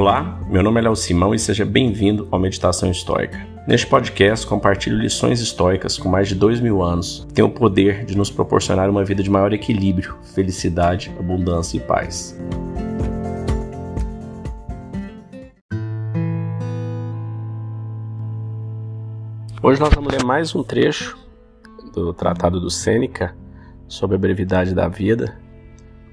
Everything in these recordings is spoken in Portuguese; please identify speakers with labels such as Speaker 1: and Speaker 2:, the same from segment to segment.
Speaker 1: Olá, meu nome é Léo Simão e seja bem-vindo ao Meditação Histórica. Neste podcast, compartilho lições históricas com mais de dois mil anos que têm o poder de nos proporcionar uma vida de maior equilíbrio, felicidade, abundância e paz. Hoje nós vamos ler mais um trecho do Tratado do Sêneca sobre a brevidade da vida,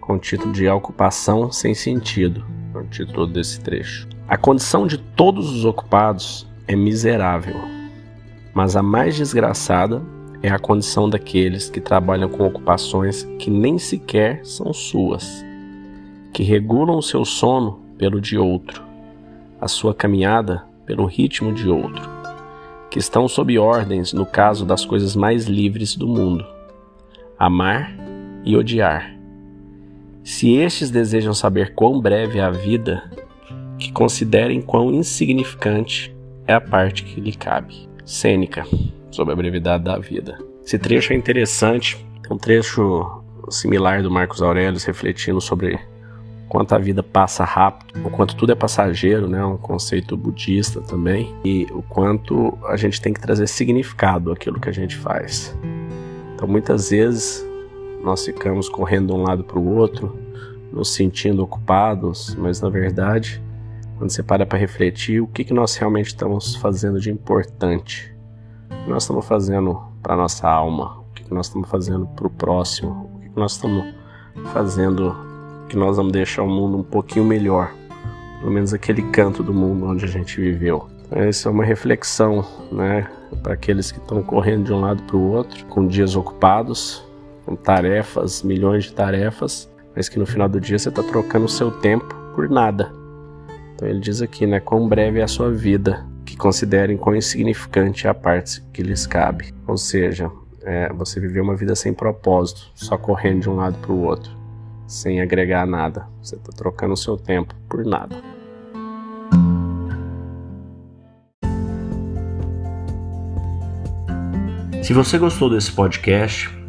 Speaker 1: com o título de Ocupação Sem Sentido é o título desse trecho. A condição de todos os ocupados é miserável, mas a mais desgraçada é a condição daqueles que trabalham com ocupações que nem sequer são suas, que regulam o seu sono pelo de outro, a sua caminhada pelo ritmo de outro, que estão sob ordens no caso das coisas mais livres do mundo: amar e odiar se estes desejam saber quão breve é a vida, que considerem quão insignificante é a parte que lhe cabe. Sêneca, sobre a brevidade da vida. Esse trecho é interessante, é um trecho similar do Marcos Aurelius refletindo sobre quanto a vida passa rápido, o quanto tudo é passageiro, né, um conceito budista também, e o quanto a gente tem que trazer significado àquilo que a gente faz. Então, muitas vezes nós ficamos correndo de um lado para o outro, nos sentindo ocupados, mas na verdade, quando você para para refletir, o que, que nós realmente estamos fazendo de importante? O que nós estamos fazendo para a nossa alma? O que, que nós estamos fazendo para o próximo? O que, que nós estamos fazendo que nós vamos deixar o mundo um pouquinho melhor? Pelo menos aquele canto do mundo onde a gente viveu. Então, essa é uma reflexão, né, para aqueles que estão correndo de um lado para o outro, com dias ocupados, com tarefas, milhões de tarefas, mas que no final do dia você está trocando o seu tempo por nada. Então ele diz aqui, né, quão breve é a sua vida, que considerem quão insignificante é a parte que lhes cabe. Ou seja, é, você viveu uma vida sem propósito, só correndo de um lado para o outro, sem agregar nada. Você está trocando o seu tempo por nada. Se você gostou desse podcast,